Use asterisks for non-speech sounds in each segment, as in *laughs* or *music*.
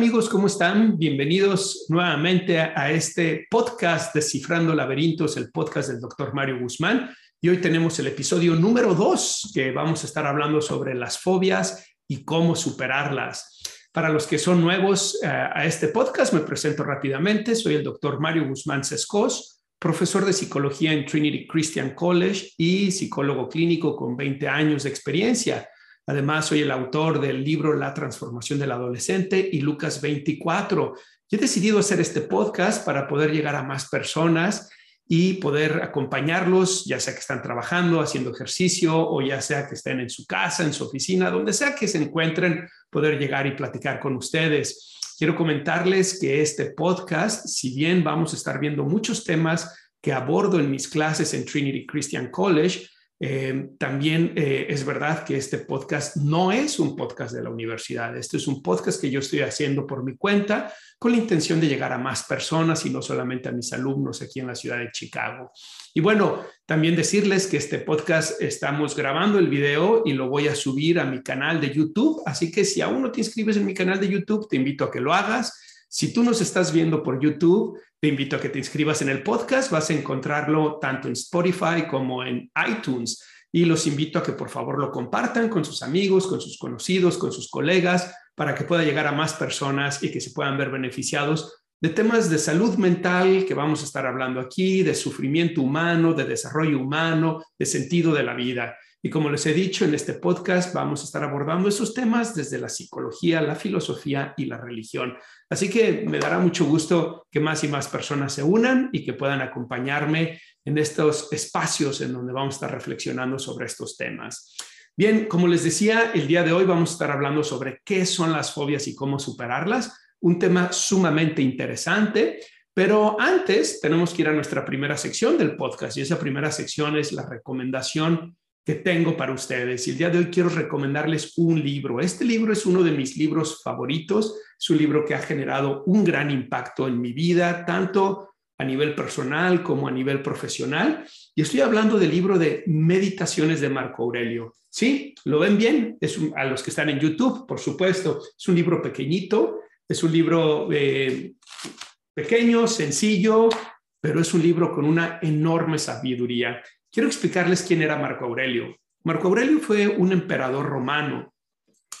Amigos? ¿Cómo están? Bienvenidos nuevamente a, este podcast Descifrando Laberintos, el podcast del doctor Mario Guzmán. Y hoy tenemos el episodio número dos, que vamos a estar hablando sobre las fobias y cómo superarlas. Para los que son nuevos eh, a este podcast, me presento rápidamente. Soy el doctor Mario Guzmán Sescos, profesor de psicología en Trinity Christian College y psicólogo clínico con 20 años de experiencia. Además, soy el autor del libro La transformación del adolescente y Lucas 24. Yo he decidido hacer este podcast para poder llegar a más personas y poder acompañarlos, ya sea que están trabajando, haciendo ejercicio o ya sea que estén en su casa, en su oficina, donde sea que se encuentren, poder llegar y platicar con ustedes. Quiero comentarles que este podcast, si bien vamos a estar viendo muchos temas que abordo en mis clases en Trinity Christian College, eh, también eh, es verdad que este podcast no es un podcast de la universidad. Este es un podcast que yo estoy haciendo por mi cuenta con la intención de llegar a más personas y no solamente a mis alumnos aquí en la ciudad de Chicago. Y bueno, también decirles que este podcast estamos grabando el video y lo voy a subir a mi canal de YouTube. Así que si aún no te inscribes en mi canal de YouTube, te invito a que lo hagas. Si tú nos estás viendo por YouTube, te invito a que te inscribas en el podcast. Vas a encontrarlo tanto en Spotify como en iTunes. Y los invito a que por favor lo compartan con sus amigos, con sus conocidos, con sus colegas, para que pueda llegar a más personas y que se puedan ver beneficiados de temas de salud mental que vamos a estar hablando aquí, de sufrimiento humano, de desarrollo humano, de sentido de la vida. Y como les he dicho en este podcast, vamos a estar abordando esos temas desde la psicología, la filosofía y la religión. Así que me dará mucho gusto que más y más personas se unan y que puedan acompañarme en estos espacios en donde vamos a estar reflexionando sobre estos temas. Bien, como les decía, el día de hoy vamos a estar hablando sobre qué son las fobias y cómo superarlas, un tema sumamente interesante. Pero antes tenemos que ir a nuestra primera sección del podcast y esa primera sección es la recomendación tengo para ustedes. Y el día de hoy quiero recomendarles un libro. Este libro es uno de mis libros favoritos. Es un libro que ha generado un gran impacto en mi vida, tanto a nivel personal como a nivel profesional. Y estoy hablando del libro de Meditaciones de Marco Aurelio. ¿Sí? ¿Lo ven bien? Es a los que están en YouTube, por supuesto. Es un libro pequeñito, es un libro eh, pequeño, sencillo, pero es un libro con una enorme sabiduría. Quiero explicarles quién era Marco Aurelio. Marco Aurelio fue un emperador romano.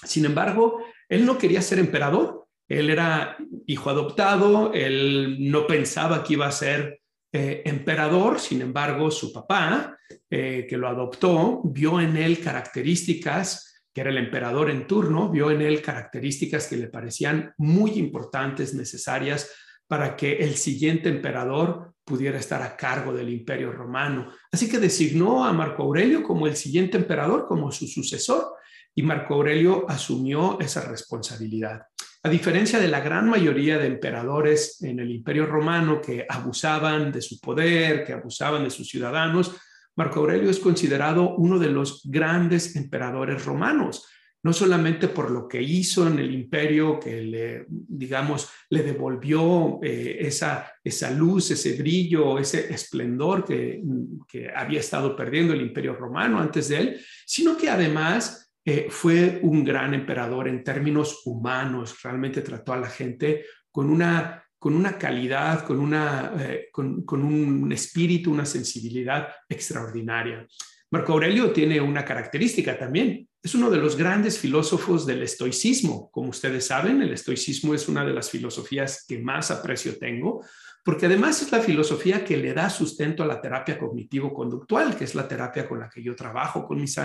Sin embargo, él no quería ser emperador. Él era hijo adoptado, él no pensaba que iba a ser eh, emperador. Sin embargo, su papá, eh, que lo adoptó, vio en él características, que era el emperador en turno, vio en él características que le parecían muy importantes, necesarias para que el siguiente emperador pudiera estar a cargo del imperio romano. Así que designó a Marco Aurelio como el siguiente emperador, como su sucesor, y Marco Aurelio asumió esa responsabilidad. A diferencia de la gran mayoría de emperadores en el imperio romano que abusaban de su poder, que abusaban de sus ciudadanos, Marco Aurelio es considerado uno de los grandes emperadores romanos no solamente por lo que hizo en el imperio, que le, digamos, le devolvió eh, esa, esa luz, ese brillo, ese esplendor que, había estado perdiendo el imperio romano antes de él, sino que además eh, fue un gran emperador en términos humanos, realmente trató a la gente con una, con una calidad, con, una, eh, con un espíritu, una sensibilidad extraordinaria. Marco Aurelio tiene una característica también. Es uno de los grandes filósofos del estoicismo. Como ustedes saben, el estoicismo es una de las filosofías que más aprecio tengo, porque además es la filosofía que le da sustento a la terapia cognitivo-conductual, que es la terapia con la que yo trabajo con mis,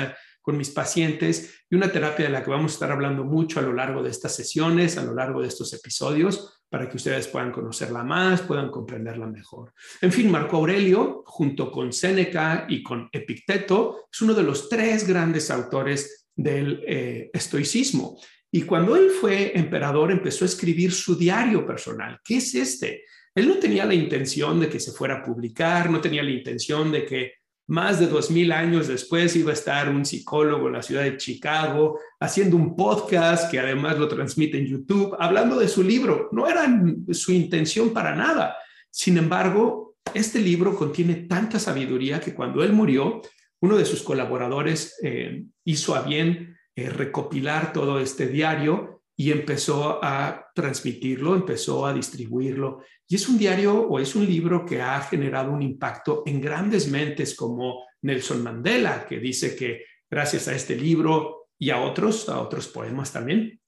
con mis pacientes y una terapia de la que vamos a estar hablando mucho a lo largo de estas sesiones, a lo largo de estos episodios, para que ustedes puedan conocerla más, puedan comprenderla mejor. En fin, Marco Aurelio, junto con Séneca y con Epicteto, es uno de los tres grandes autores del eh, estoicismo. Y cuando él fue emperador, empezó a escribir su diario personal. ¿Qué es este? Él no tenía la intención de que se fuera a publicar, no tenía la intención de que más de dos mil años después iba a estar un psicólogo en la ciudad de Chicago haciendo un podcast que además lo transmite en YouTube, hablando de su libro. No era su intención para nada. Sin embargo, este libro contiene tanta sabiduría que cuando él murió, uno de sus colaboradores eh, hizo a bien eh, recopilar todo este diario y empezó a transmitirlo, empezó a distribuirlo. Y es un diario o es un libro que ha generado un impacto en grandes mentes como Nelson Mandela, que dice que gracias a este libro y a otros, a otros poemas también,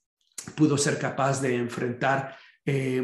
pudo ser capaz de enfrentar eh,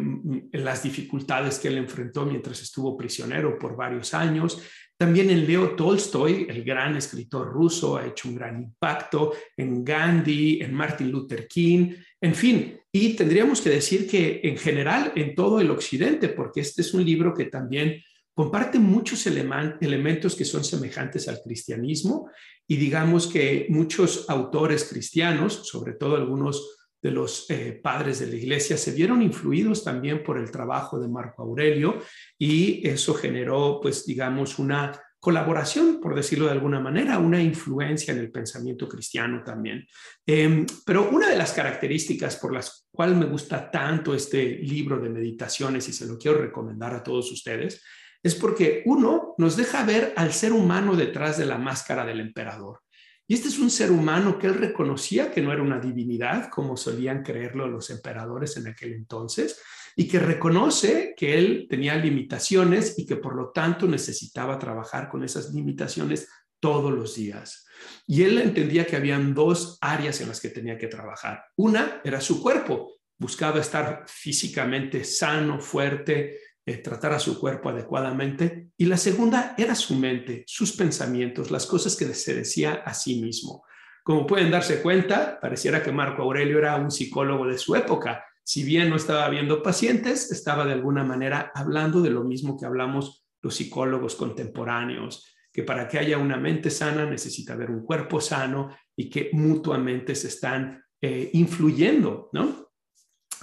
las dificultades que él enfrentó mientras estuvo prisionero por varios años. También en Leo Tolstoy, el gran escritor ruso, ha hecho un gran impacto, en Gandhi, en Martin Luther King, en fin. Y tendríamos que decir que en general en todo el occidente, porque este es un libro que también comparte muchos elementos que son semejantes al cristianismo y digamos que muchos autores cristianos, sobre todo algunos de los eh, padres de la iglesia se vieron influidos también por el trabajo de Marco Aurelio y eso generó, pues, digamos, una colaboración, por decirlo de alguna manera, una influencia en el pensamiento cristiano también. Em, pero una de las características por las cuales me gusta tanto este libro de meditaciones y se lo quiero recomendar a todos ustedes, es porque uno nos deja ver al ser humano detrás de la máscara del emperador. Y este es un ser humano que él reconocía que no era una divinidad, como solían creerlo los emperadores en aquel entonces, y que reconoce que él tenía limitaciones y que por lo tanto necesitaba trabajar con esas limitaciones todos los días. Y él entendía que habían dos áreas en las que tenía que trabajar. Una era su cuerpo, buscaba estar físicamente sano, fuerte, eh, tratar a su cuerpo adecuadamente. Y la segunda era su mente, sus pensamientos, las cosas que se decía a sí mismo. Como pueden darse cuenta, pareciera que Marco Aurelio era un psicólogo de su época. Si bien no estaba viendo pacientes, estaba de alguna manera hablando de lo mismo que hablamos los psicólogos contemporáneos, que para que haya una mente sana necesita haber un cuerpo sano y que mutuamente se están eh, influyendo, ¿no?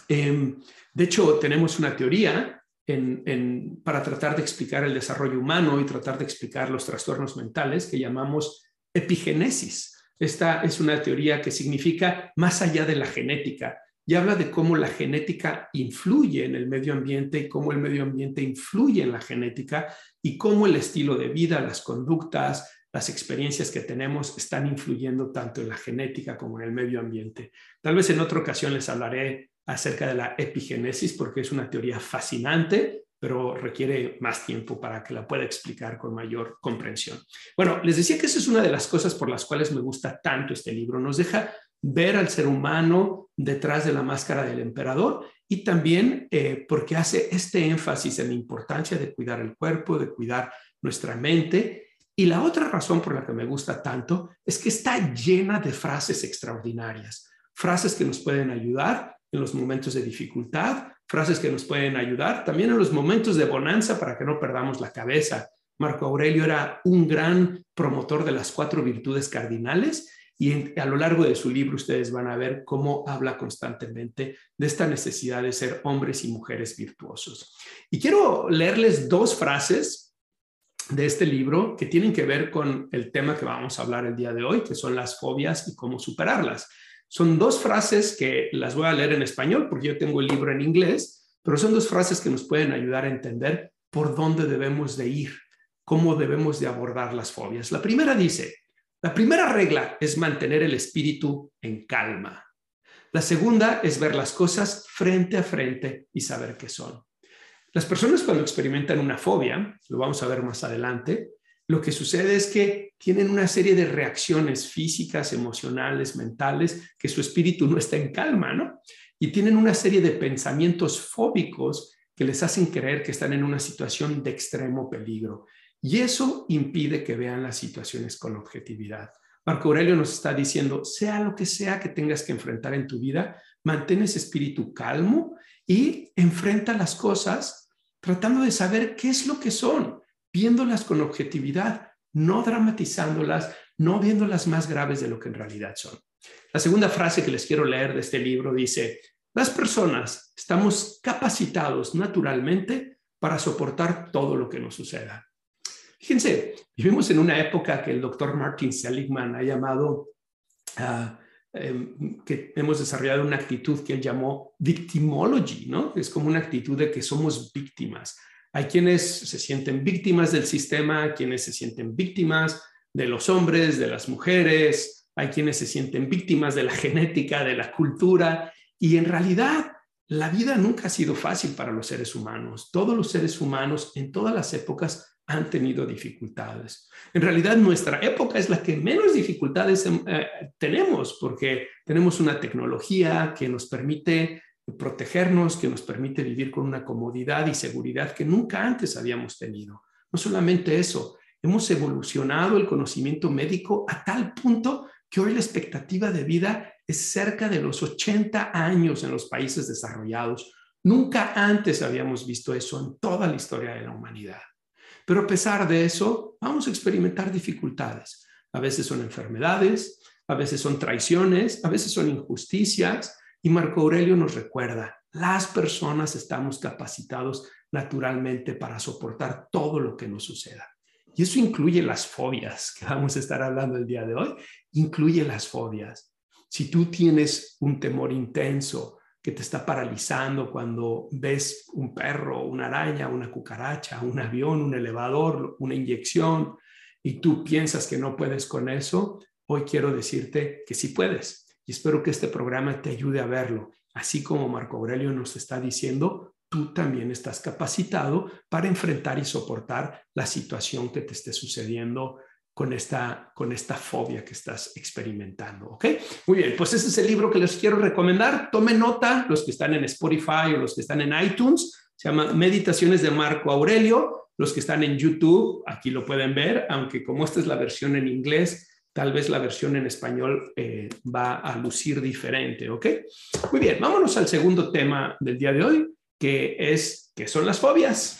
Em, de hecho, tenemos una teoría para tratar de explicar el desarrollo humano y tratar de explicar los trastornos mentales que llamamos epigenesis. Esta es una teoría que significa más allá de la genética y habla de cómo la genética influye en el medio ambiente y cómo el medio ambiente influye en la genética y cómo el estilo de vida, las conductas, las experiencias que tenemos están influyendo tanto en la genética como en el medio ambiente. Tal vez en otra ocasión les hablaré acerca de la epigenesis porque es una teoría fascinante, pero requiere más tiempo para que la pueda explicar con mayor comprensión. Bueno, les decía que esa es una de las cosas por las cuales me gusta tanto este libro. Nos deja ver al ser humano detrás de la máscara del emperador y también eh, porque hace este énfasis en la importancia de cuidar el cuerpo, de cuidar nuestra mente. Y la otra razón por la que me gusta tanto es que está llena de frases extraordinarias, frases que nos pueden ayudar en los momentos de dificultad, frases que nos pueden ayudar, también en los momentos de bonanza para que no perdamos la cabeza. Marco Aurelio era un gran promotor de las cuatro virtudes cardinales y a lo largo de su libro ustedes van a ver cómo habla constantemente de esta necesidad de ser hombres y mujeres virtuosos. Y quiero leerles dos frases de este libro que tienen que ver con el tema que vamos a hablar el día de hoy, que son las fobias y cómo superarlas. Son dos frases que las voy a leer en español porque yo tengo el libro en inglés, pero son dos frases que nos pueden ayudar a entender por dónde debemos de ir, cómo debemos de abordar las fobias. La primera dice, la primera regla es mantener el espíritu en calma. La segunda es ver las cosas frente a frente y saber qué son. Las personas cuando experimentan una fobia, lo vamos a ver más adelante, lo que sucede es que tienen una serie de reacciones físicas, emocionales, mentales, que su espíritu no está en calma, ¿no? Y tienen una serie de pensamientos fóbicos que les hacen creer que están en una situación de extremo peligro. Y eso impide que vean las situaciones con objetividad. Marco Aurelio nos está diciendo, sea lo que sea que tengas que enfrentar en tu vida, mantén ese espíritu calmo y enfrenta las cosas tratando de saber qué es lo que son, viéndolas con objetividad, no dramatizándolas, no viéndolas más graves de lo que en realidad son. La segunda frase que les quiero leer de este libro dice, las personas estamos capacitados naturalmente para soportar todo lo que nos suceda. Fíjense, vivimos en una época que el doctor Martin Seligman ha llamado, uh, que hemos desarrollado una actitud que él llamó victimology, ¿no? Es como una actitud de que somos víctimas. Hay quienes se sienten víctimas del sistema, quienes se sienten víctimas de los hombres, de las mujeres, hay quienes se sienten víctimas de la *laughs* genética, de la cultura, y en realidad la vida nunca ha sido fácil para los seres humanos. Todos los seres humanos en todas las épocas han tenido dificultades. En realidad nuestra época es la que menos dificultades eh, tenemos porque tenemos una tecnología que nos permite protegernos, que nos permite vivir con una comodidad y seguridad que nunca antes habíamos tenido. No solamente eso, hemos evolucionado el conocimiento médico a tal punto que hoy la expectativa de vida es cerca de los 80 años en los países desarrollados. Nunca antes habíamos visto eso en toda la historia de la humanidad. Pero a pesar de eso, vamos a experimentar dificultades. A veces son enfermedades, a veces son traiciones, a veces son injusticias. Y Marco Aurelio nos recuerda, las personas estamos capacitados naturalmente para soportar todo lo que nos suceda. Y eso incluye las fobias, que vamos a estar hablando el día de hoy, incluye las fobias. Si tú tienes un temor intenso que te está paralizando cuando ves un perro, una araña, una cucaracha, un avión, un elevador, una inyección, y tú piensas que no puedes con eso, hoy quiero decirte que sí puedes. Espero que este programa te ayude a verlo. Así como Marco Aurelio nos está diciendo, tú también estás capacitado para enfrentar y soportar la situación que te esté sucediendo con esta, con esta fobia que estás experimentando. ¿Ok? Muy bien, pues ese es el libro que les quiero recomendar. Tomen nota, los que están en Spotify o los que están en iTunes. Se llama Meditaciones de Marco Aurelio. Los que están en YouTube, aquí lo pueden ver, aunque como esta es la versión en inglés, tal vez la versión en español eh, va a lucir diferente, ¿ok? Muy bien, vámonos al segundo tema del día de hoy, que es qué son las fobias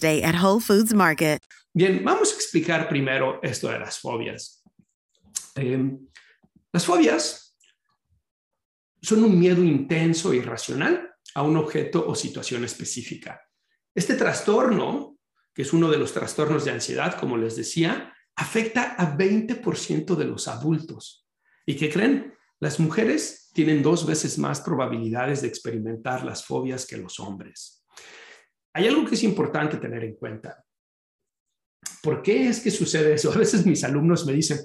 Day at Whole Foods Market. Bien, vamos a explicar primero esto de las fobias. Eh, las fobias son un miedo intenso e irracional a un objeto o situación específica. Este trastorno, que es uno de los trastornos de ansiedad, como les decía, afecta a 20% de los adultos. ¿Y qué creen? Las mujeres tienen dos veces más probabilidades de experimentar las fobias que los hombres. Hay algo que es importante tener en cuenta. ¿Por qué es que sucede eso? *laughs* A veces mis alumnos me dicen,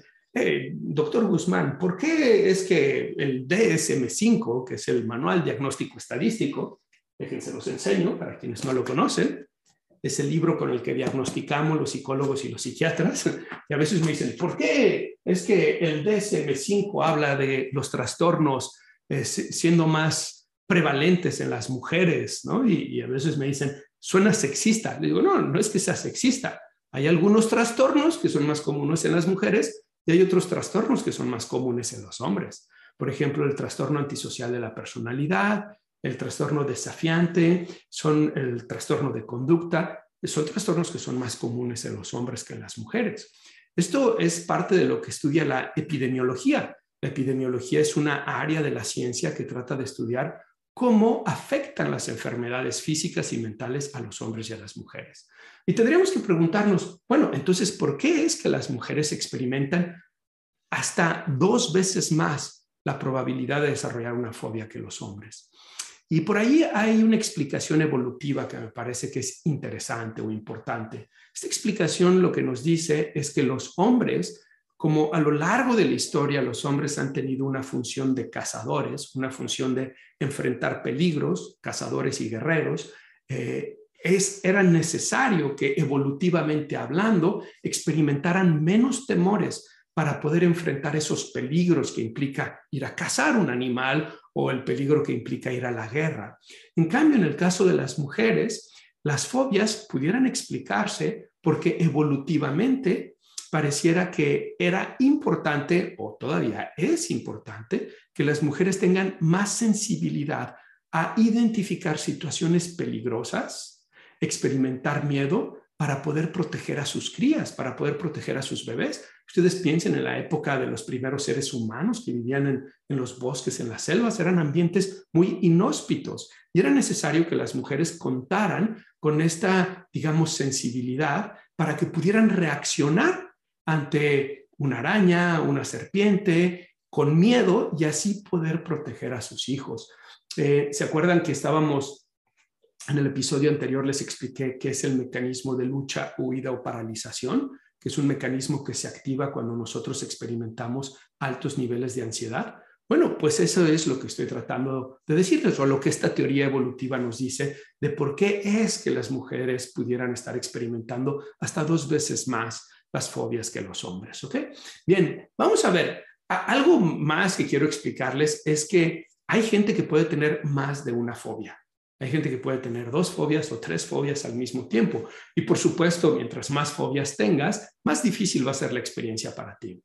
doctor Guzmán, ¿por qué es que el DSM5, que es el Manual Diagnóstico Estadístico, déjense los enseño para quienes no lo conocen, es el libro con el que diagnosticamos los psicólogos y los psiquiatras, *laughs* y a veces me dicen, ¿por qué es que el DSM5 habla de los trastornos eh, siendo más prevalentes en las mujeres, ¿no? y, a veces me dicen, suena sexista. Le digo, no, no es que sea sexista. Hay algunos trastornos que son más comunes en las mujeres y hay otros trastornos que son más comunes en los hombres. Por ejemplo, el trastorno antisocial de la personalidad, el trastorno desafiante, son el trastorno de conducta, son trastornos que son más comunes en los hombres que en las mujeres. Esto es parte de lo que estudia la epidemiología. La epidemiología es una área de la ciencia que trata de estudiar cómo afectan las enfermedades físicas y mentales a los hombres y a las mujeres. Y tendríamos que preguntarnos, bueno, entonces, ¿por qué es que las mujeres experimentan hasta dos veces más la probabilidad de desarrollar una fobia que los hombres? Y por ahí hay una explicación evolutiva que me parece que es interesante o importante. Esta explicación lo que nos dice es que los hombres, como a lo largo de la historia los hombres han tenido una función de cazadores, una función de enfrentar peligros, cazadores y guerreros, eh, es, era necesario que evolutivamente hablando experimentaran menos temores para poder enfrentar esos peligros que implica ir a cazar un animal o el peligro que implica ir a la guerra. En cambio, en el caso de las mujeres, las fobias pudieran explicarse porque evolutivamente pareciera que era importante, o todavía es importante, que las mujeres tengan más sensibilidad a identificar situaciones peligrosas, experimentar miedo para poder proteger a sus crías, para poder proteger a sus bebés. Ustedes piensen en la época de los primeros seres humanos que vivían en, los bosques, en las selvas, eran ambientes muy inhóspitos y era necesario que las mujeres contaran con esta, digamos, sensibilidad para que pudieran reaccionar ante una araña, una serpiente, con miedo y así poder proteger a sus hijos. Eh, ¿Se acuerdan que estábamos en el episodio anterior les expliqué qué es el mecanismo de lucha, huida o paralización, que es un mecanismo que se activa cuando nosotros experimentamos altos niveles de ansiedad. Bueno, pues eso es lo que estoy tratando de decirles, o lo que esta teoría evolutiva nos dice de por qué es que las mujeres pudieran estar experimentando hasta dos veces más las fobias que los hombres. ¿Ok? Bien, vamos a ver. Algo más que quiero explicarles es que hay gente que puede tener más de una fobia. Hay gente que puede tener dos fobias o tres fobias al mismo tiempo. Y por supuesto, mientras más fobias tengas, más difícil va a ser la experiencia para ti.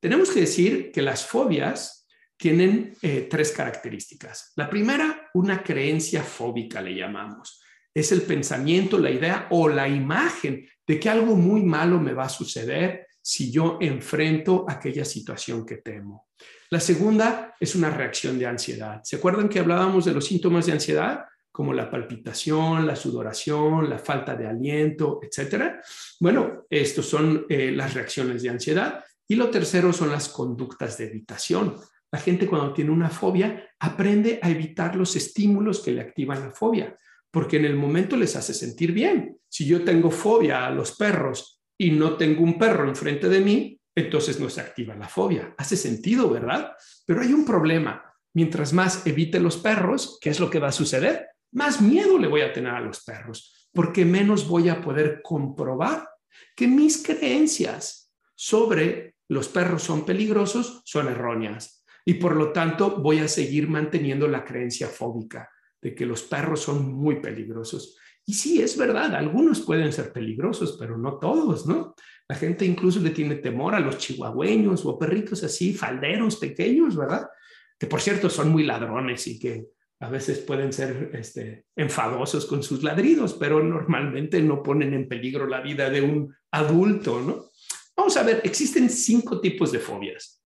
Tenemos que decir que las fobias tienen eh, tres características. La primera, una creencia fóbica le llamamos. Es el pensamiento, la idea o la imagen de que algo muy malo me va a suceder si yo enfrento aquella situación que temo. La segunda es una reacción de ansiedad. ¿Se acuerdan que hablábamos de los síntomas de ansiedad? como la palpitación, la sudoración, la falta de aliento, etcétera. Bueno, estos son eh, las reacciones de ansiedad. Y lo tercero son las conductas de evitación. La gente cuando tiene una fobia aprende a evitar los estímulos que le activan la fobia, porque en el momento les hace sentir bien. Si yo tengo fobia a los perros y no tengo un perro enfrente de mí, entonces no se activa la fobia. Hace sentido, ¿verdad? Pero hay un problema. Mientras más evite los perros, ¿qué es lo que va a suceder? más miedo le voy a tener a los perros, porque menos voy a poder comprobar que mis creencias sobre los perros son peligrosos son erróneas. Y por lo tanto voy a seguir manteniendo la creencia fóbica de que los perros son muy peligrosos. Y sí, es verdad, algunos pueden ser peligrosos, pero no todos, ¿no? La gente incluso le tiene temor a los chihuahueños o perritos así, falderos pequeños, ¿verdad? Que por cierto son muy ladrones y que a veces pueden ser este, enfadosos con sus ladridos, pero normalmente no ponen en peligro la vida de un adulto, ¿no? Vamos a ver, existen cinco tipos de fobias.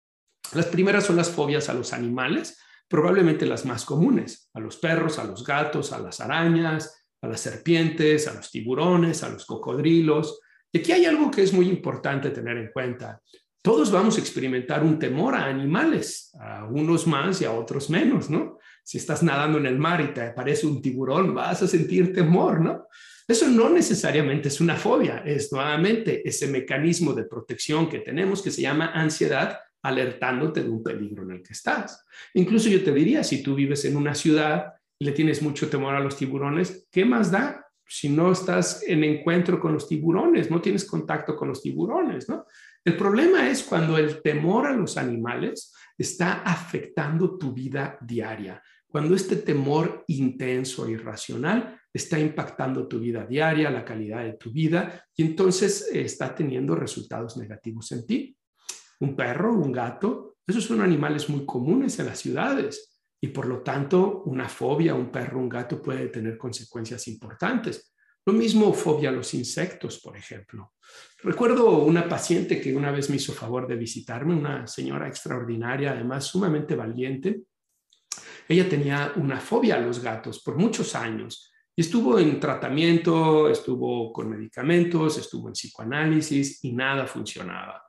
Las primeras son las fobias a los animales, probablemente las más comunes, a los perros, a los gatos, a las arañas, a las serpientes, a los tiburones, a los cocodrilos. Y aquí hay algo que es muy importante tener en cuenta. Todos vamos a experimentar un temor a animales, a unos más y a otros menos, ¿no? Si estás nadando en el mar y te aparece un tiburón, vas a sentir temor, ¿no? Eso no necesariamente es una fobia, es nuevamente ese mecanismo de protección que tenemos que se llama ansiedad alertándote de un peligro en el que estás. Incluso yo te diría, si tú vives en una ciudad y le tienes mucho temor a los tiburones, ¿qué más da si no estás en encuentro con los tiburones, no tienes contacto con los tiburones, ¿no? El problema es cuando el temor a los animales está afectando tu vida diaria cuando este temor intenso e irracional está impactando tu vida diaria, la calidad de tu vida, y entonces eh, está teniendo resultados negativos en ti. Un perro, un gato, esos son animales muy comunes en las ciudades y por lo tanto una fobia un perro, un gato puede tener consecuencias importantes. Lo mismo fobia a los insectos, por ejemplo. Recuerdo una paciente que una vez me hizo favor de visitarme, una señora extraordinaria, además sumamente valiente, ella tenía una fobia a los gatos por muchos años y estuvo en tratamiento, estuvo con medicamentos, estuvo en psicoanálisis y nada funcionaba.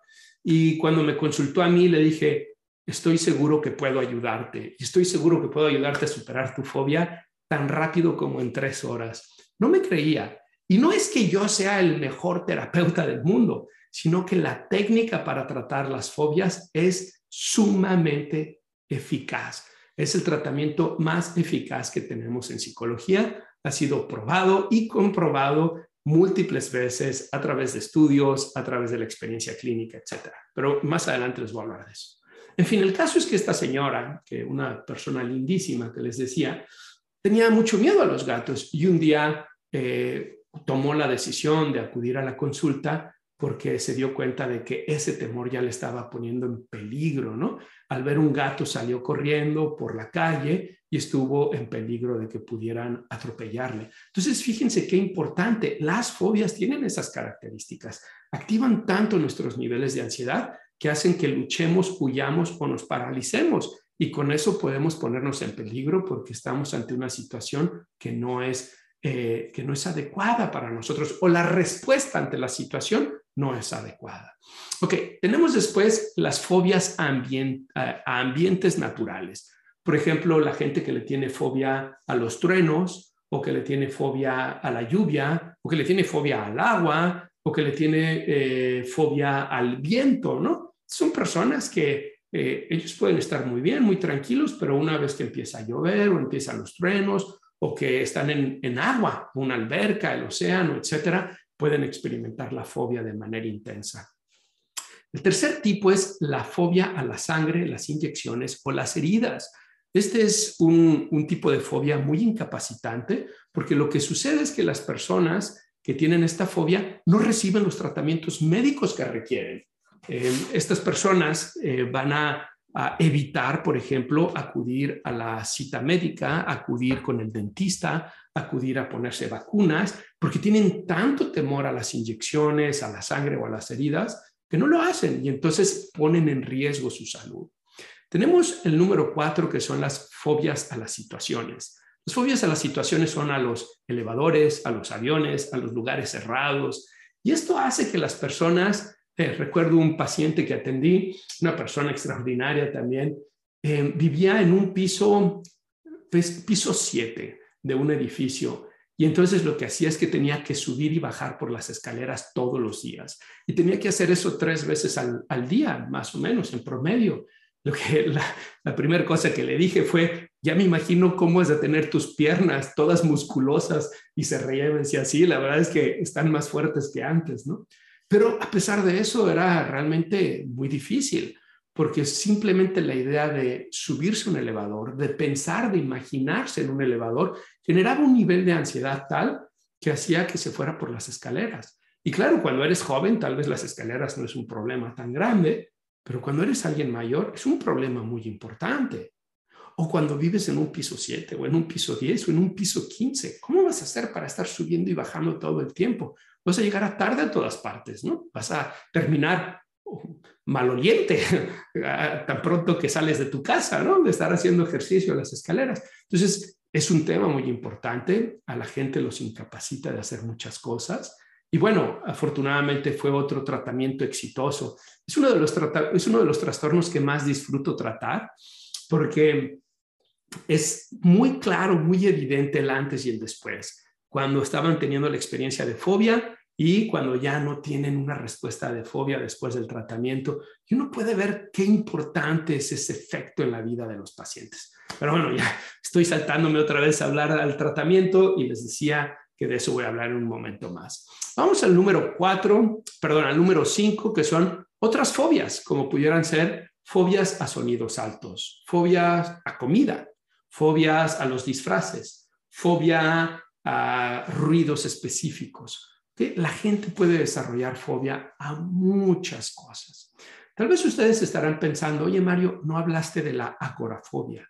Y cuando me consultó a mí, le dije, estoy seguro que puedo ayudarte estoy seguro que puedo ayudarte a superar tu fobia tan rápido como en tres horas. No me creía. Y no es que yo sea el mejor terapeuta del mundo, sino que la técnica para tratar las fobias es sumamente eficaz. Es el tratamiento más eficaz que tenemos en psicología. Ha sido probado y comprobado múltiples veces a través de estudios, a través de la experiencia clínica, etc. Pero más adelante les voy a hablar de eso. En fin, el caso es que esta señora, que una persona lindísima que les decía, tenía mucho miedo a los gatos y un día eh, tomó la decisión de acudir a la consulta porque se dio cuenta de que ese temor ya le estaba poniendo en peligro, ¿no? Al ver un gato salió corriendo por la calle y estuvo en peligro de que pudieran atropellarle. Entonces, fíjense qué importante, las fobias tienen esas características, activan tanto nuestros niveles de ansiedad que hacen que luchemos, huyamos o nos paralicemos y con eso podemos ponernos en peligro porque estamos ante una situación que no es eh, que no es adecuada para nosotros o la respuesta ante la situación no es adecuada. Ok, tenemos después las fobias a, ambientes naturales. Por ejemplo, la gente que le tiene fobia a los truenos o que le tiene fobia a la lluvia o que le tiene fobia al agua o que le tiene eh, fobia al viento, ¿no? Son personas que eh, ellos pueden estar muy bien, muy tranquilos, pero una vez que empieza a llover o empiezan los truenos o que están en, agua, una alberca, el océano, etcétera, pueden experimentar la fobia de manera intensa. El tercer tipo es la fobia a la sangre, las inyecciones o las heridas. Este es un, tipo de fobia muy incapacitante porque lo que sucede es que las personas que tienen esta fobia no reciben los tratamientos médicos que requieren. Eh, estas personas eh, van a a evitar, por ejemplo, acudir a la cita médica, acudir con el dentista, acudir a ponerse vacunas, porque tienen tanto temor a las inyecciones, a la sangre o a las heridas, que no lo hacen y entonces ponen en riesgo su salud. Tenemos el número cuatro, que son las fobias a las situaciones. Las fobias a las situaciones son a los elevadores, a los aviones, a los lugares cerrados, y esto hace que las personas eh, recuerdo un paciente que atendí, una persona extraordinaria también, eh, vivía en un piso, pues, piso 7 de un edificio. Y entonces lo que hacía es que tenía que subir y bajar por las escaleras todos los días. Y tenía que hacer eso tres veces al, día, más o menos, en promedio. Lo que *laughs* la, primera cosa que le dije fue, ya me imagino cómo es de tener tus piernas todas musculosas y se reía y decía, sí, la verdad es que están más fuertes que antes, ¿no? Pero a pesar de eso era realmente muy difícil, porque simplemente la idea de subirse a un elevador, de pensar, de imaginarse en un elevador, generaba un nivel de ansiedad tal que hacía que se fuera por las escaleras. Y claro, cuando eres joven, tal vez las escaleras no es un problema tan grande, pero cuando eres alguien mayor es un problema muy importante. O cuando vives en un piso 7 o en un piso 10 o en un piso 15, ¿cómo vas a hacer para estar subiendo y bajando todo el tiempo? Vas a llegar tarde a todas partes, ¿no? Vas a terminar maloliente *laughs* tan pronto que sales de tu casa, ¿no? De estar haciendo ejercicio en las escaleras. Entonces, es un tema muy importante. A la gente los incapacita de hacer muchas cosas. Y bueno, afortunadamente fue otro tratamiento exitoso. Es uno de los, es uno de los trastornos que más disfruto tratar porque es muy claro, muy evidente el antes y el después cuando estaban teniendo la experiencia de fobia y cuando ya no tienen una respuesta de fobia después del tratamiento. Y uno puede ver qué importante es ese efecto en la vida de los pacientes. Pero bueno, ya estoy saltándome otra vez a hablar del tratamiento y les decía que de eso voy a hablar en un momento más. Vamos al número cuatro, perdón, al número cinco, que son otras fobias, como pudieran ser fobias a sonidos altos, fobias a comida, fobias a los disfraces, fobia a ruidos específicos. que La gente puede desarrollar fobia a muchas cosas. Tal vez ustedes estarán pensando, oye Mario, no hablaste de la agorafobia.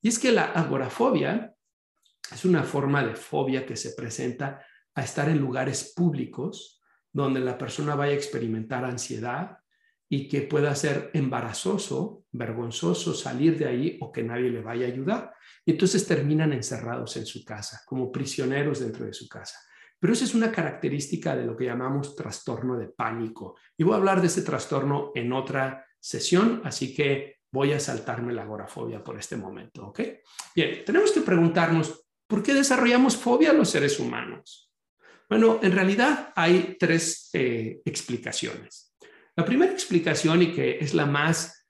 Y es que la agorafobia es una forma de fobia que se presenta a estar en lugares públicos donde la persona vaya a experimentar ansiedad y que pueda ser embarazoso, vergonzoso salir de ahí o que nadie le vaya a ayudar. Y entonces terminan encerrados en su casa, como prisioneros dentro de su casa. Pero esa es una característica de lo que llamamos trastorno de pánico. Y voy a hablar de ese trastorno en otra sesión, así que voy a saltarme la agorafobia por este momento, ¿ok? Bien, tenemos que preguntarnos, ¿por qué desarrollamos fobia los seres humanos? Bueno, en realidad hay tres eh, explicaciones. La primera explicación, y que es la más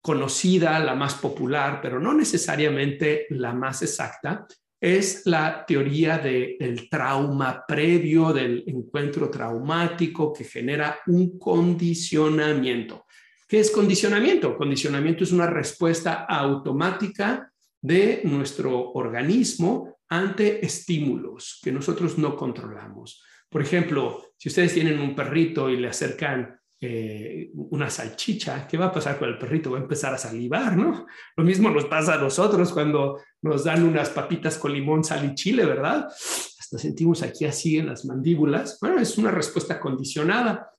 conocida, la más popular, pero no necesariamente la más exacta, es la teoría del trauma previo, del encuentro traumático que genera un condicionamiento. ¿Qué es condicionamiento? Condicionamiento es una respuesta automática de nuestro organismo ante estímulos que nosotros no controlamos. Por ejemplo, si ustedes tienen un perrito y le acercan eh, una salchicha, ¿qué va a pasar con el perrito? Va a empezar a salivar, ¿no? Lo mismo nos pasa a nosotros cuando nos dan unas papitas con limón, sal y chile, ¿verdad? Hasta sentimos aquí así en las mandíbulas. Bueno, es una respuesta condicionada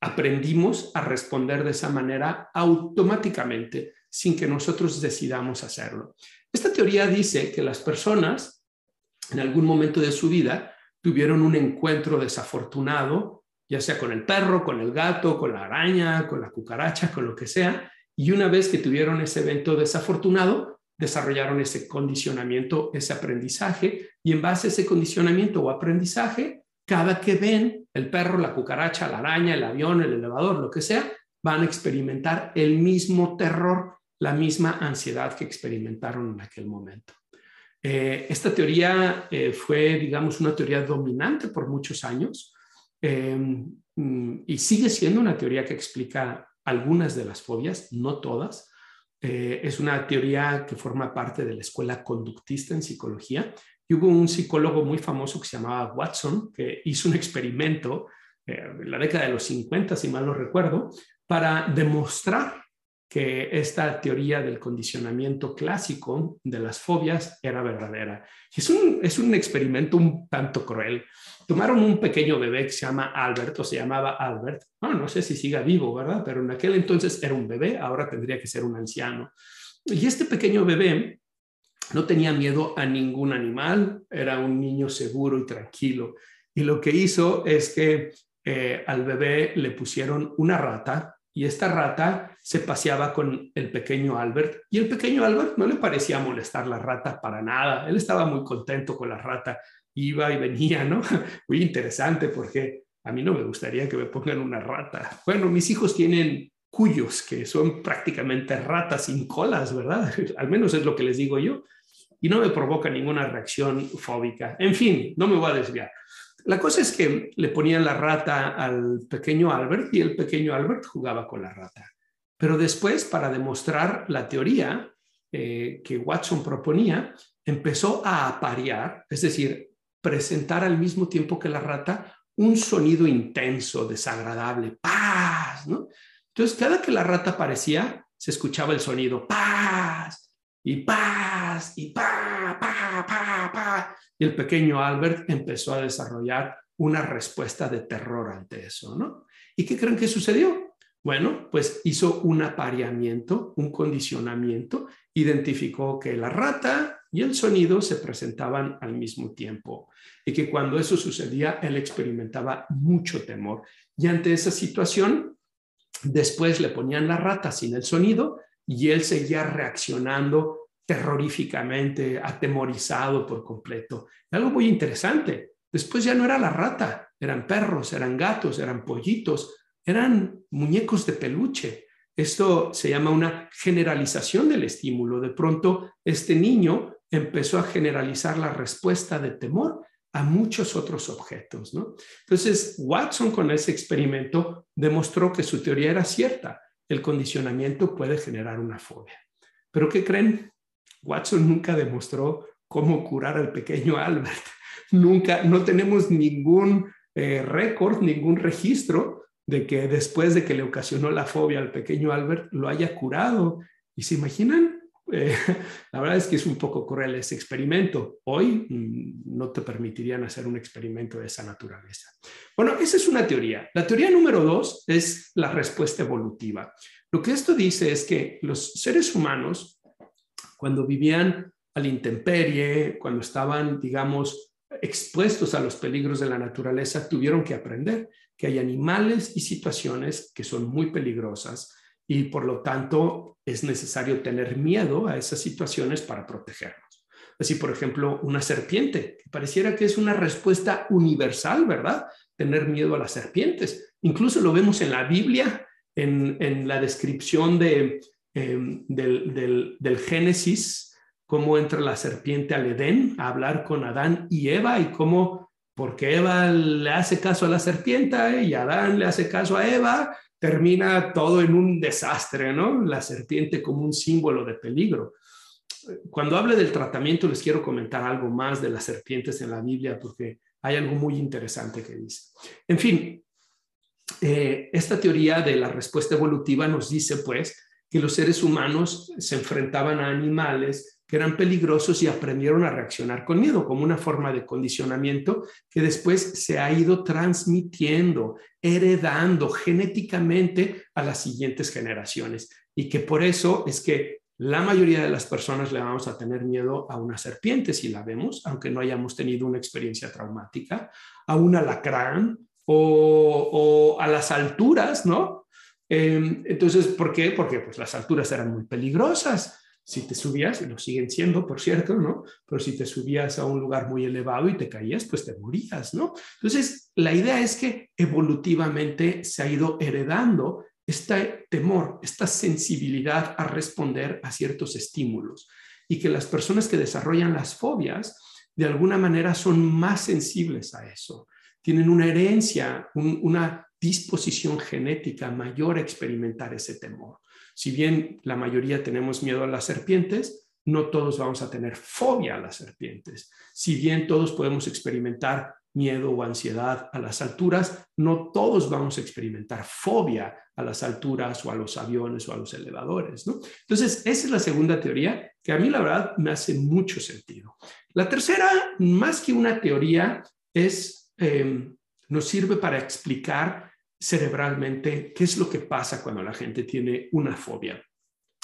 aprendimos a responder de esa manera automáticamente sin que nosotros decidamos hacerlo. Esta teoría dice que las personas en algún momento de su vida tuvieron un encuentro desafortunado, ya sea con el perro, con el gato, con la araña, con la cucaracha, con lo que sea, y una vez que tuvieron ese evento desafortunado, desarrollaron ese condicionamiento, ese aprendizaje, y en base a ese condicionamiento o aprendizaje, cada que ven el perro, la cucaracha, la araña, el avión, el elevador, lo que sea, van a experimentar el mismo terror, la misma ansiedad que experimentaron en aquel momento. Eh, esta teoría eh, fue, digamos, una teoría dominante por muchos años em, mm, y sigue siendo una teoría que explica algunas de las fobias, no todas. Eh, es una teoría que forma parte de la escuela conductista en psicología y hubo un psicólogo muy famoso que se llamaba Watson, que hizo un experimento eh, en la década de los 50, si mal no recuerdo, para demostrar que esta teoría del condicionamiento clásico de las fobias era verdadera. Es un, es un experimento un tanto cruel. Tomaron un pequeño bebé que se llama Albert, o se llamaba Albert. no sé si siga vivo, ¿verdad? Pero en aquel entonces era un bebé, ahora tendría que ser un anciano. Y este pequeño bebé no tenía miedo a ningún animal, era un niño seguro y tranquilo. Y lo que hizo es que eh, al bebé le pusieron una rata y esta rata se paseaba con el pequeño Albert y el pequeño Albert no le parecía molestar la rata para nada. Él estaba muy contento con la rata, iba y venía, ¿no? *laughs* Muy interesante porque a mí no me gustaría que me pongan una rata. Bueno, mis hijos tienen cuyos, que son prácticamente ratas sin colas, ¿verdad? *laughs* Al menos es lo que les digo yo y no me provoca ninguna reacción fóbica. En fin, no me voy a desviar. La cosa es que le ponían la rata al pequeño Albert y el pequeño Albert jugaba con la rata. Pero después, para demostrar la teoría eh, que Watson proponía, empezó a aparear, es decir, presentar al mismo tiempo que la rata un sonido intenso, desagradable, paz, ¿no? Entonces, cada que la rata aparecía, se escuchaba el sonido, paz, y paz, y pa, pa, pa, pa. Y el pequeño Albert empezó a desarrollar una respuesta de terror ante eso, ¿no? ¿Y qué creen que sucedió? Bueno, pues hizo un apareamiento, un condicionamiento, identificó que la rata y el sonido se presentaban al mismo tiempo y que cuando eso sucedía, él experimentaba mucho temor. Y ante esa situación, después le ponían la rata sin el sonido y él seguía reaccionando terroríficamente, atemorizado por completo. Algo muy interesante. Después ya no era la rata, eran perros, eran gatos, eran pollitos, eran muñecos de peluche. Esto se llama una generalización del estímulo. De pronto, este niño empezó a generalizar la respuesta de temor a muchos otros objetos. Entonces, Watson con ese experimento demostró que su teoría era cierta el condicionamiento puede generar una fobia. Pero ¿qué creen? Watson nunca demostró cómo curar al pequeño Albert. *laughs* Nunca, no tenemos ningún eh, récord, ningún registro de que después de que le ocasionó la fobia al pequeño Albert lo haya curado. ¿Y se imaginan? *laughs* Eh, la verdad es que es un poco cruel ese experimento. Hoy mm, no te permitirían hacer un experimento de esa naturaleza. Bueno, esa es una teoría. La teoría número dos es la respuesta evolutiva. Lo que esto dice es que los seres humanos, cuando vivían al intemperie, cuando estaban, digamos, expuestos a los peligros de la naturaleza, tuvieron que aprender que hay animales y situaciones que son muy peligrosas y por lo tanto es necesario tener miedo a esas situaciones para protegernos. Así, por ejemplo, una serpiente, que pareciera que es una respuesta universal, ¿verdad? Tener miedo a las serpientes. Incluso lo vemos en la Biblia, en, la descripción de, em, del, del Génesis, cómo entra la serpiente al Edén a hablar con Adán y Eva y cómo, porque Eva le hace caso a la serpiente y Adán le hace caso a Eva, termina todo en un desastre, ¿no? La serpiente como un símbolo de peligro. Cuando hable del tratamiento les quiero comentar algo más de las serpientes en la Biblia porque hay algo muy interesante que dice. En fin, eh, esta teoría de la respuesta evolutiva nos dice pues que los seres humanos se enfrentaban a animales que eran peligrosos y aprendieron a reaccionar con miedo como una forma de condicionamiento que después se ha ido transmitiendo, heredando genéticamente a las siguientes generaciones y que por eso es que la mayoría de las personas le vamos a tener miedo a una serpiente si la vemos, aunque no hayamos tenido una experiencia traumática, a un alacrán o, a las alturas, ¿no? Em, entonces, ¿por qué? Porque pues, las alturas eran muy peligrosas si te subías, y lo siguen siendo, por cierto, ¿no? Pero si te subías a un lugar muy elevado y te caías, pues te morías, ¿no? Entonces, la idea es que evolutivamente se ha ido heredando este temor, esta sensibilidad a responder a ciertos estímulos y que las personas que desarrollan las fobias, de alguna manera, son más sensibles a eso. Tienen una herencia, una disposición genética mayor a experimentar ese temor. Si bien la mayoría tenemos miedo a las serpientes, no todos vamos a tener fobia a las serpientes. Si bien todos podemos experimentar miedo o ansiedad a las alturas, no todos vamos a experimentar fobia a las alturas o a los aviones o a los elevadores. Entonces, esa es la segunda teoría que a mí la verdad me hace mucho sentido. La tercera, más que una teoría, es, eh, nos sirve para explicar cerebralmente qué es lo que pasa cuando la gente tiene una fobia.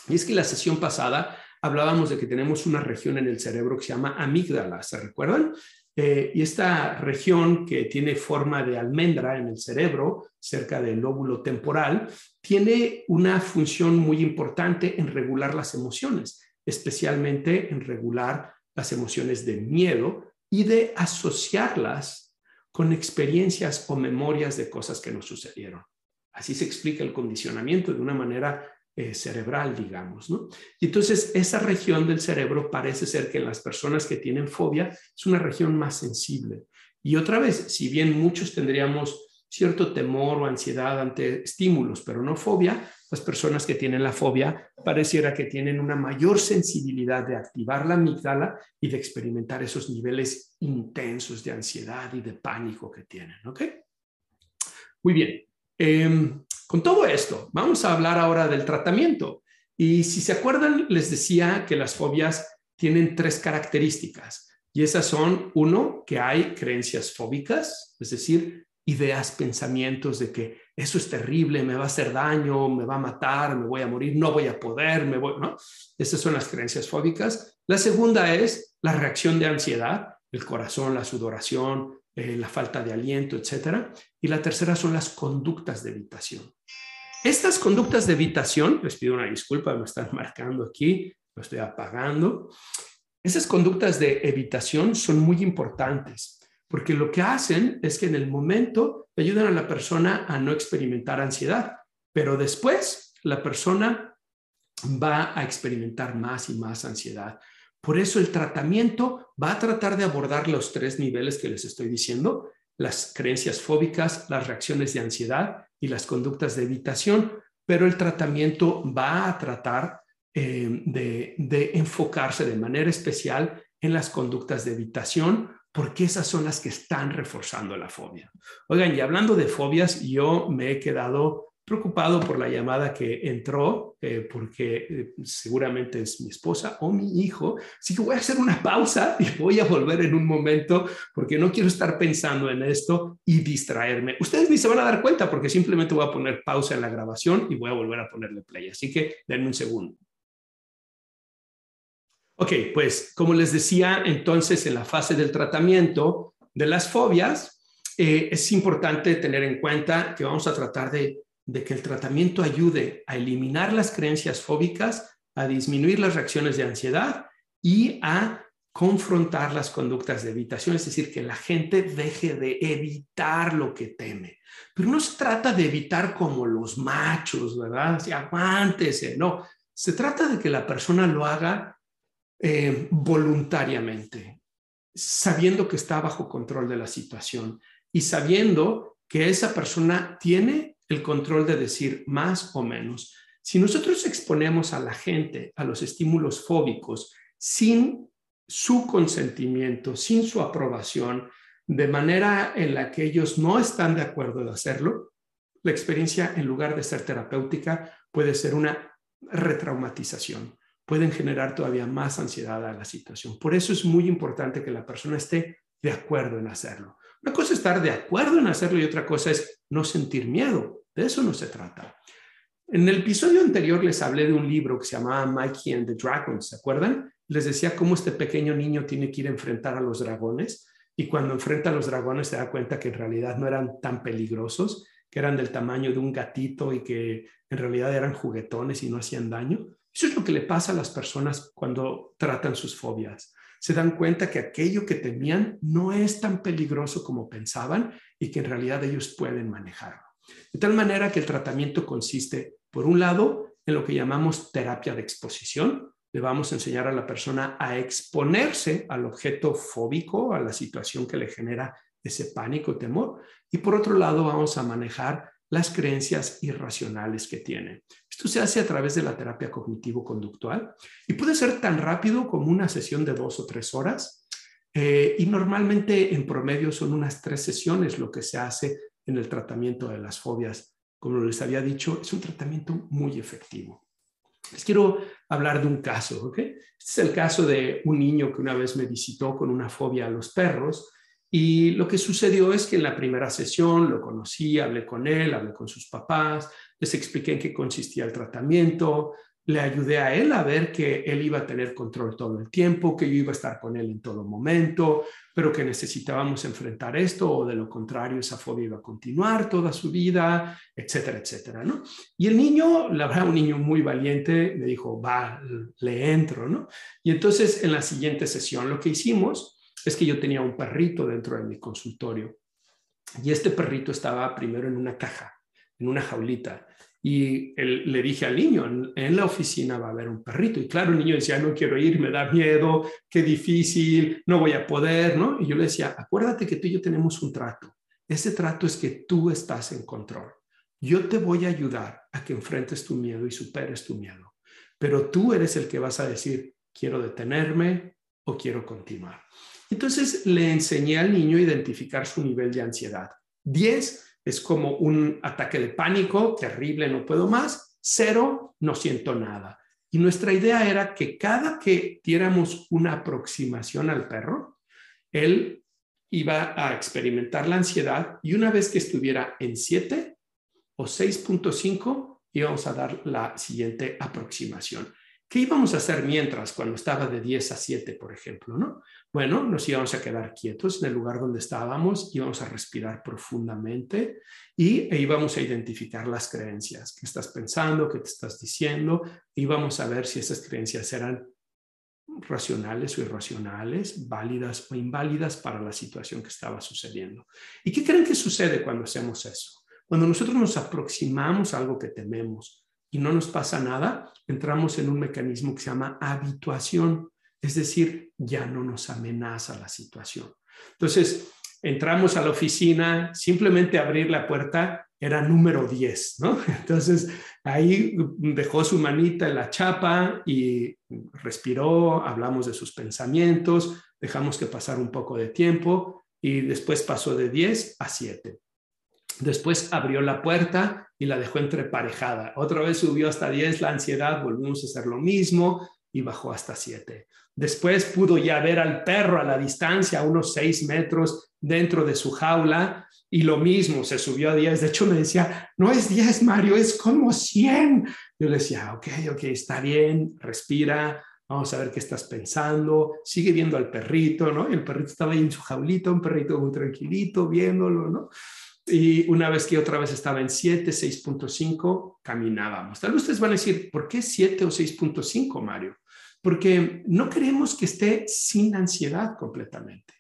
Y es que la sesión pasada hablábamos de que tenemos una región en el cerebro que se llama amígdala, ¿se recuerdan? Eh, y esta región que tiene forma de almendra en el cerebro, cerca del lóbulo temporal, tiene una función muy importante en regular las emociones, especialmente en regular las emociones de miedo y de asociarlas con experiencias o memorias de cosas que nos sucedieron. Así se explica el condicionamiento de una manera eh, cerebral, digamos. Y entonces esa región del cerebro parece ser que en las personas que tienen fobia es una región más sensible. Y otra vez, si bien muchos tendríamos cierto temor o ansiedad ante estímulos, pero no fobia, las personas que tienen la fobia pareciera que tienen una mayor sensibilidad de activar la amígdala y de experimentar esos niveles intensos de ansiedad y de pánico que tienen. ¿Ok? Muy bien. Em, con todo esto, vamos a hablar ahora del tratamiento. Y si se acuerdan, les decía que las fobias tienen tres características. Y esas son, uno, que hay creencias fóbicas, es decir, ideas, pensamientos de que eso es terrible, me va a hacer daño, me va a matar, me voy a morir, no voy a poder, me voy, ¿no? Esas son las creencias fóbicas. La segunda es la reacción de ansiedad, el corazón, la sudoración, eh, la falta de aliento, etcétera. Y la tercera son las conductas de evitación. Estas conductas de evitación, les pido una disculpa, me están marcando aquí, lo estoy apagando. Esas conductas de evitación son muy importantes porque lo que hacen es que en el momento ayudan a la persona a no experimentar ansiedad, pero después la persona va a experimentar más y más ansiedad. Por eso el tratamiento va a tratar de abordar los tres niveles que les estoy diciendo, las creencias fóbicas, las reacciones de ansiedad y las conductas de evitación, pero el tratamiento va a tratar eh, de, de enfocarse de manera especial en las conductas de evitación porque esas son las que están reforzando la fobia. Oigan, y hablando de fobias, yo me he quedado preocupado por la llamada que entró, eh, porque eh, seguramente es mi esposa o mi hijo. Así que voy a hacer una pausa *laughs* y voy a volver en un momento, porque no quiero estar pensando en esto y distraerme. Ustedes ni se van a dar cuenta, porque simplemente voy a poner pausa en la grabación y voy a volver a ponerle play. Así que denme un segundo. Ok, pues como les decía, entonces en la fase del tratamiento de las fobias, eh, es importante tener en cuenta que vamos a tratar de de que el tratamiento ayude a eliminar las creencias fóbicas, a disminuir las reacciones de ansiedad y a confrontar las conductas de evitación, es decir, que la gente deje de evitar lo que teme. Pero no se trata de evitar como los machos, ¿verdad? Si aguántese, no. Se trata de que la persona lo haga eh, voluntariamente, sabiendo que está bajo control de la situación y sabiendo que esa persona tiene el control de decir más o menos. Si nosotros exponemos a la gente a los estímulos fóbicos sin su consentimiento, sin su aprobación, de manera en la que ellos no están de acuerdo en hacerlo, la experiencia, en lugar de ser terapéutica, puede ser una retraumatización. Pueden generar todavía más ansiedad a la situación. Por eso es muy importante que la persona esté de acuerdo en hacerlo. Una cosa es estar de acuerdo en hacerlo y otra cosa es no sentir miedo. De eso no se trata. En el episodio anterior les hablé de un libro que se llamaba Mikey and the Dragons, ¿se acuerdan? Les decía cómo este pequeño niño tiene que ir a enfrentar a los dragones y cuando enfrenta a los dragones se da cuenta que en realidad no eran tan peligrosos, que eran del tamaño de un gatito y que en realidad eran juguetones y no hacían daño. Eso es lo que le pasa a las personas cuando tratan sus fobias se dan cuenta que aquello que temían no es tan peligroso como pensaban y que en realidad ellos pueden manejarlo. De tal manera que el tratamiento consiste, por un lado, en lo que llamamos terapia de exposición. Le vamos a enseñar a la persona a exponerse al objeto fóbico, a la situación que le genera ese pánico, temor. Y por otro lado, vamos a manejar las creencias irracionales que tienen. Esto se hace a través de la terapia cognitivo-conductual y puede ser tan rápido como una sesión de dos o tres horas. Eh, y normalmente en promedio son unas tres sesiones lo que se hace en el tratamiento de las fobias. Como les había dicho, es un tratamiento muy efectivo. Les quiero hablar de un caso, ¿ok? Este es el caso de un niño que una vez me visitó con una fobia a los perros y lo que sucedió es que en la primera sesión lo conocí, hablé con él, hablé con sus papás, les expliqué en qué consistía el tratamiento, le ayudé a él a ver que él iba a tener control todo el tiempo, que yo iba a estar con él en todo momento, pero que necesitábamos enfrentar esto o de lo contrario esa fobia iba a continuar toda su vida, etcétera, etcétera, ¿no? Y el niño, la verdad, un niño muy valiente, me dijo, va, le entro, ¿no? Y entonces en la siguiente sesión lo que hicimos es que yo tenía un perrito dentro de mi consultorio y este perrito estaba primero en una caja, en una jaulita. Y le dije al niño, en, la oficina va a haber un perrito. Y claro, el niño decía, no quiero ir, me da miedo, qué difícil, no voy a poder, ¿no? Y yo le decía, acuérdate que tú y yo tenemos un trato. Ese trato es que tú estás en control. Yo te voy a ayudar a que enfrentes tu miedo y superes tu miedo. Pero tú eres el que vas a decir, quiero detenerme o quiero continuar. Entonces le enseñé al niño a identificar su nivel de ansiedad. 10 es como un ataque de pánico, terrible, no puedo más. Cero, no siento nada. Y nuestra idea era que cada que diéramos una aproximación al perro, él iba a experimentar la ansiedad y una vez que estuviera en 7 o 6.5, íbamos a dar la siguiente aproximación. ¿Qué íbamos a hacer mientras, cuando estaba de 10 a 7, por ejemplo? ¿no? Bueno, nos íbamos a quedar quietos en el lugar donde estábamos, íbamos a respirar profundamente y e íbamos a identificar las creencias. ¿Qué estás pensando? ¿Qué te estás diciendo? Íbamos a ver si esas creencias eran racionales o irracionales, válidas o inválidas para la situación que estaba sucediendo. ¿Y qué creen que sucede cuando hacemos eso? Cuando nosotros nos aproximamos a algo que tememos, y no nos pasa nada, entramos en un mecanismo que se llama habituación, es decir, ya no nos amenaza la situación. Entonces, entramos a la oficina, simplemente abrir la puerta era número 10, ¿no? *laughs* Entonces, ahí dejó su manita en la chapa y respiró, hablamos de sus pensamientos, dejamos que pasara un poco de tiempo y después pasó de 10 a 7. Después abrió la puerta y la dejó entreparejada. Otra vez subió hasta 10 la ansiedad, volvimos a hacer lo mismo y bajó hasta 7. Después pudo ya ver al perro a la distancia, a unos 6 metros dentro de su jaula y lo mismo, se subió a 10. De hecho, me decía, no es 10, Mario, es como 100. Yo le decía, ok, ok, está bien, respira, vamos a ver qué estás pensando, sigue viendo al perrito, ¿no? Y el perrito estaba ahí en su jaulita, un perrito muy tranquilito, viéndolo, ¿no? Y una vez que otra vez estaba en 7, 6.5, caminábamos. Tal vez ustedes van a decir, ¿por qué 7 o 6.5, Mario? Porque no queremos que esté sin ansiedad completamente,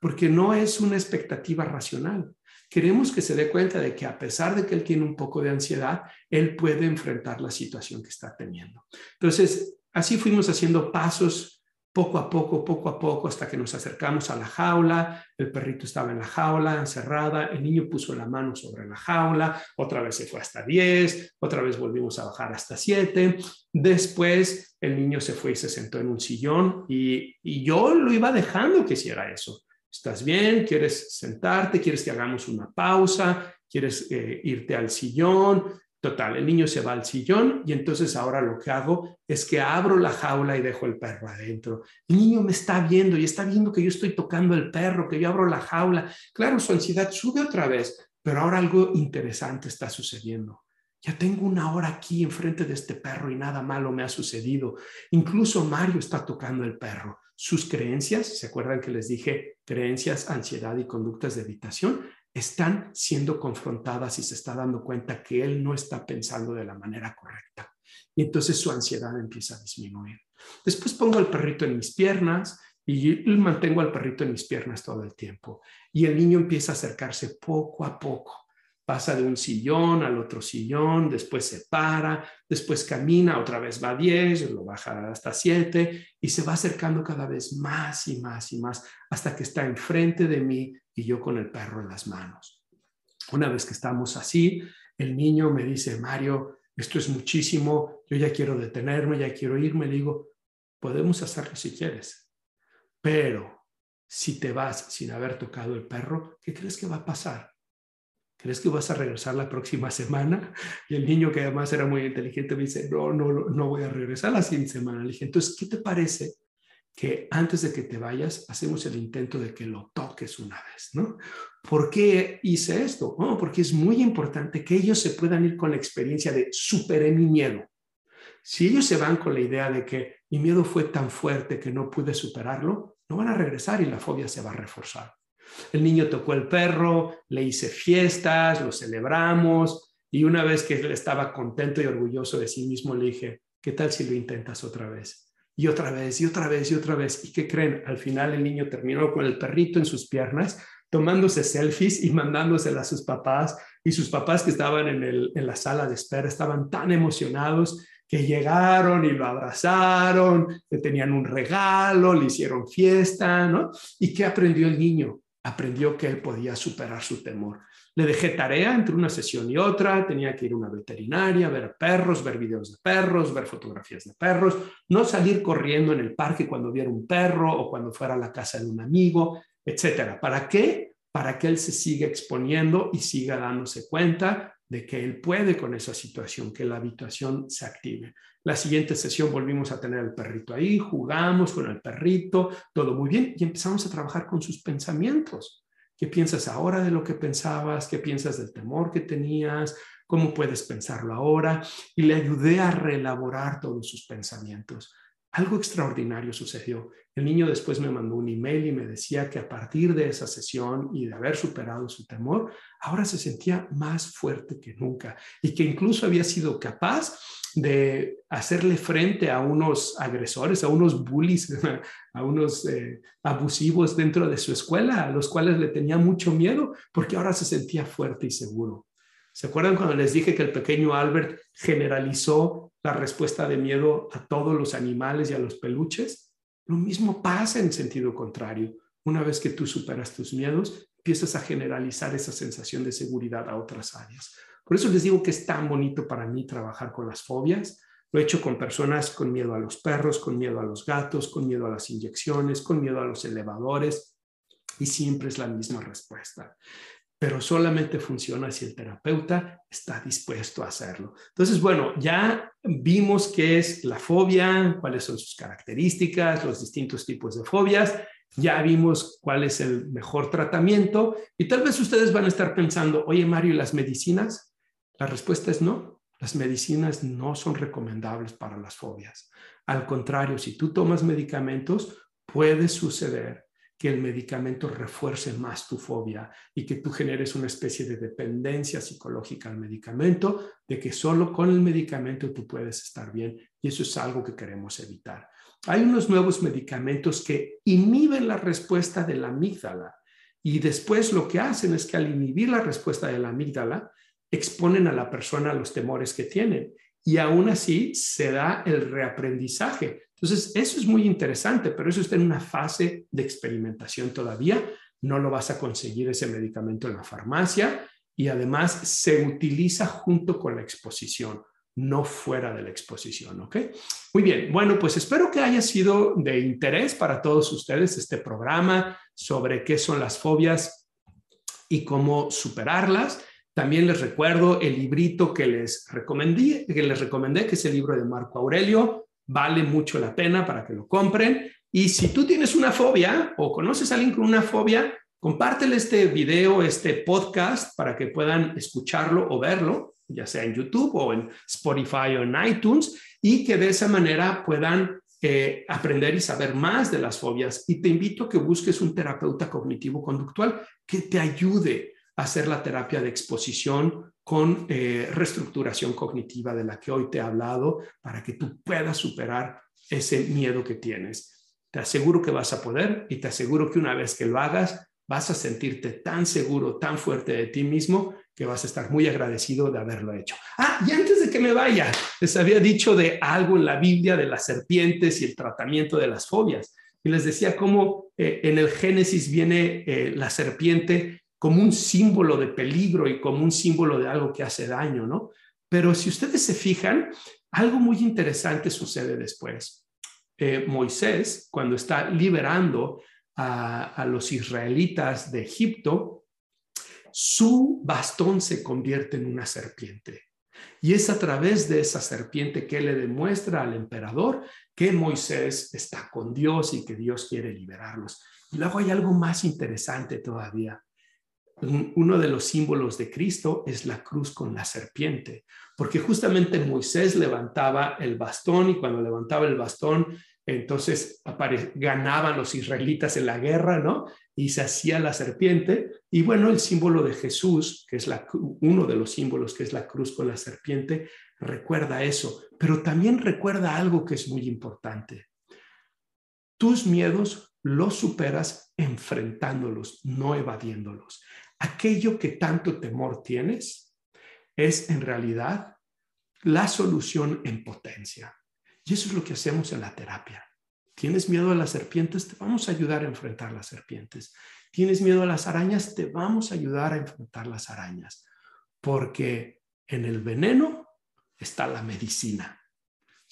porque no es una expectativa racional. Queremos que se dé cuenta de que a pesar de que él tiene un poco de ansiedad, él puede enfrentar la situación que está teniendo. Entonces, así fuimos haciendo pasos poco a poco, poco a poco, hasta que nos acercamos a la jaula, el perrito estaba en la jaula, encerrada, el niño puso la mano sobre la jaula, otra vez se fue hasta 10, otra vez volvimos a bajar hasta 7, después el niño se fue y se sentó en un sillón y, y yo lo iba dejando que hiciera eso. ¿Estás bien? ¿Quieres sentarte? ¿Quieres que hagamos una pausa? ¿Quieres eh, irte al sillón? Total, el niño se va al sillón y entonces ahora lo que hago es que abro la jaula y dejo el perro adentro. El niño me está viendo y está viendo que yo estoy tocando el perro, que yo abro la jaula. Claro, su ansiedad sube otra vez, pero ahora algo interesante está sucediendo. Ya tengo una hora aquí enfrente de este perro y nada malo me ha sucedido. Incluso Mario está tocando el perro. Sus creencias, ¿se acuerdan que les dije creencias, ansiedad y conductas de evitación? Están siendo confrontadas y se está dando cuenta que él no está pensando de la manera correcta. Y entonces su ansiedad empieza a disminuir. Después pongo al perrito en mis piernas y mantengo al perrito en mis piernas todo el tiempo. Y el niño empieza a acercarse poco a poco pasa de un sillón al otro sillón, después se para, después camina, otra vez va a 10, lo baja hasta 7 y se va acercando cada vez más y más y más hasta que está enfrente de mí y yo con el perro en las manos. Una vez que estamos así, el niño me dice, Mario, esto es muchísimo, yo ya quiero detenerme, ya quiero irme. Le digo, podemos hacerlo si quieres, pero si te vas sin haber tocado el perro, ¿qué crees que va a pasar? ¿crees que vas a regresar la próxima semana? Y el niño, que además era muy inteligente, me dice, no, no, no voy a regresar la siguiente semana. Le dije, entonces, ¿qué te parece que antes de que te vayas, hacemos el intento de que lo toques una vez, ¿no? ¿Por qué hice esto? Oh, porque es muy importante que ellos se puedan ir con la experiencia de superé mi miedo. Si ellos se van con la idea de que mi miedo fue tan fuerte que no pude superarlo, no van a regresar y la fobia se va a reforzar. El niño tocó el perro, le hice fiestas, lo celebramos y una vez que él estaba contento y orgulloso de sí mismo, le dije, ¿qué tal si lo intentas otra vez? Y otra vez, y otra vez, y otra vez. ¿Y qué creen? Al final el niño terminó con el perrito en sus piernas, tomándose selfies y mandándoselas a sus papás. Y sus papás que estaban en, en la sala de espera estaban tan emocionados que llegaron y lo abrazaron, le tenían un regalo, le hicieron fiesta, ¿no? ¿Y qué aprendió el niño? aprendió que él podía superar su temor. Le dejé tarea entre una sesión y otra, tenía que ir a una veterinaria, ver perros, ver videos de perros, ver fotografías de perros, no salir corriendo en el parque cuando viera un perro o cuando fuera a la casa de un amigo, etcétera. ¿Para qué? Para que él se siga exponiendo y siga dándose cuenta de que él puede con esa situación, que la habitación se active. La siguiente sesión volvimos a tener el perrito ahí, jugamos con el perrito, todo muy bien y empezamos a trabajar con sus pensamientos. ¿Qué piensas ahora de lo que pensabas? ¿Qué piensas del temor que tenías? ¿Cómo puedes pensarlo ahora? Y le ayudé a reelaborar todos sus pensamientos. Algo extraordinario sucedió. El niño después me mandó un email y me decía que a partir de esa sesión y de haber superado su temor, ahora se sentía más fuerte que nunca y que incluso había sido capaz de hacerle frente a unos agresores, a unos bullies, *laughs* a unos eh, abusivos dentro de su escuela, a los cuales le tenía mucho miedo, porque ahora se sentía fuerte y seguro. ¿Se acuerdan cuando les dije que el pequeño Albert generalizó la respuesta de miedo a todos los animales y a los peluches? Lo mismo pasa en sentido contrario. Una vez que tú superas tus miedos, empiezas a generalizar esa sensación de seguridad a otras áreas. Por eso les digo que es tan bonito para mí trabajar con las fobias. Lo he hecho con personas con miedo a los perros, con miedo a los gatos, con miedo a las inyecciones, con miedo a los elevadores y siempre es la misma respuesta pero solamente funciona si el terapeuta está dispuesto a hacerlo. Entonces, bueno, ya vimos qué es la fobia, cuáles son sus características, los distintos tipos de fobias, ya vimos cuál es el mejor tratamiento y tal vez ustedes van a estar pensando, oye Mario, ¿y las medicinas? La respuesta es no, las medicinas no son recomendables para las fobias. Al contrario, si tú tomas medicamentos, puede suceder que el medicamento refuerce más tu fobia y que tú generes una especie de dependencia psicológica al medicamento, de que solo con el medicamento tú puedes estar bien. Y eso es algo que queremos evitar. Hay unos nuevos medicamentos que inhiben la respuesta de la amígdala y después lo que hacen es que al inhibir la respuesta de la amígdala, exponen a la persona a los temores que tienen y aún así se da el reaprendizaje. Entonces, eso es muy interesante, pero eso está en una fase de experimentación todavía. No lo vas a conseguir ese medicamento en la farmacia y además se utiliza junto con la exposición, no fuera de la exposición, ¿ok? Muy bien, bueno, pues espero que haya sido de interés para todos ustedes este programa sobre qué son las fobias y cómo superarlas. También les recuerdo el librito que les recomendé, que les recomendé, que es el libro de Marco Aurelio. Vale mucho la pena para que lo compren. Y si tú tienes una fobia o conoces a alguien con una fobia, compártele este video, este podcast, para que puedan escucharlo o verlo, ya sea en YouTube o en Spotify o en iTunes, y que de esa manera puedan eh, aprender y saber más de las fobias. Y te invito a que busques un terapeuta cognitivo-conductual que te ayude hacer la terapia de exposición con eh, reestructuración cognitiva de la que hoy te he hablado para que tú puedas superar ese miedo que tienes. Te aseguro que vas a poder y te aseguro que una vez que lo hagas, vas a sentirte tan seguro, tan fuerte de ti mismo, que vas a estar muy agradecido de haberlo hecho. Ah, y antes de que me vaya, les había dicho de algo en la Biblia de las serpientes y el tratamiento de las fobias. Y les decía cómo eh, en el Génesis viene eh, la serpiente como un símbolo de peligro y como un símbolo de algo que hace daño, ¿no? Pero si ustedes se fijan, algo muy interesante sucede después. Eh, Moisés, cuando está liberando a, a los israelitas de Egipto, su bastón se convierte en una serpiente. Y es a través de esa serpiente que le demuestra al emperador que Moisés está con Dios y que Dios quiere liberarlos. Y luego hay algo más interesante todavía uno de los símbolos de Cristo es la cruz con la serpiente, porque justamente Moisés levantaba el bastón y cuando levantaba el bastón, entonces ganaban los israelitas en la guerra, ¿no? Y se hacía la serpiente. Y bueno, el símbolo de Jesús, que es uno de los símbolos, que es la cruz con la serpiente, recuerda eso, pero también recuerda algo que es muy importante. Tus miedos los superas enfrentándolos, no evadiéndolos aquello que tanto temor tienes es en realidad la solución en potencia. Y eso es lo que hacemos en la terapia. ¿Tienes miedo a las serpientes? Te vamos a ayudar a enfrentar las serpientes. ¿Tienes miedo a las arañas? Te vamos a ayudar a enfrentar las arañas. Porque en el veneno está la medicina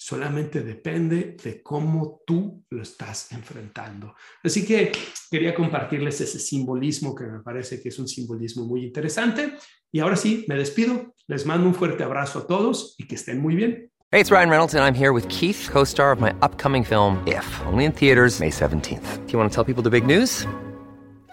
solamente depende de cómo tú lo estás enfrentando. Así que quería compartirles ese simbolismo que me parece que es un simbolismo muy interesante. Y ahora sí, me despido. Les mando un fuerte abrazo a todos y que estén muy bien. Hey, it's Ryan Reynolds and I'm here with Keith, co-star of my upcoming film If, only in theaters May 17th. Do you want to tell people the big news?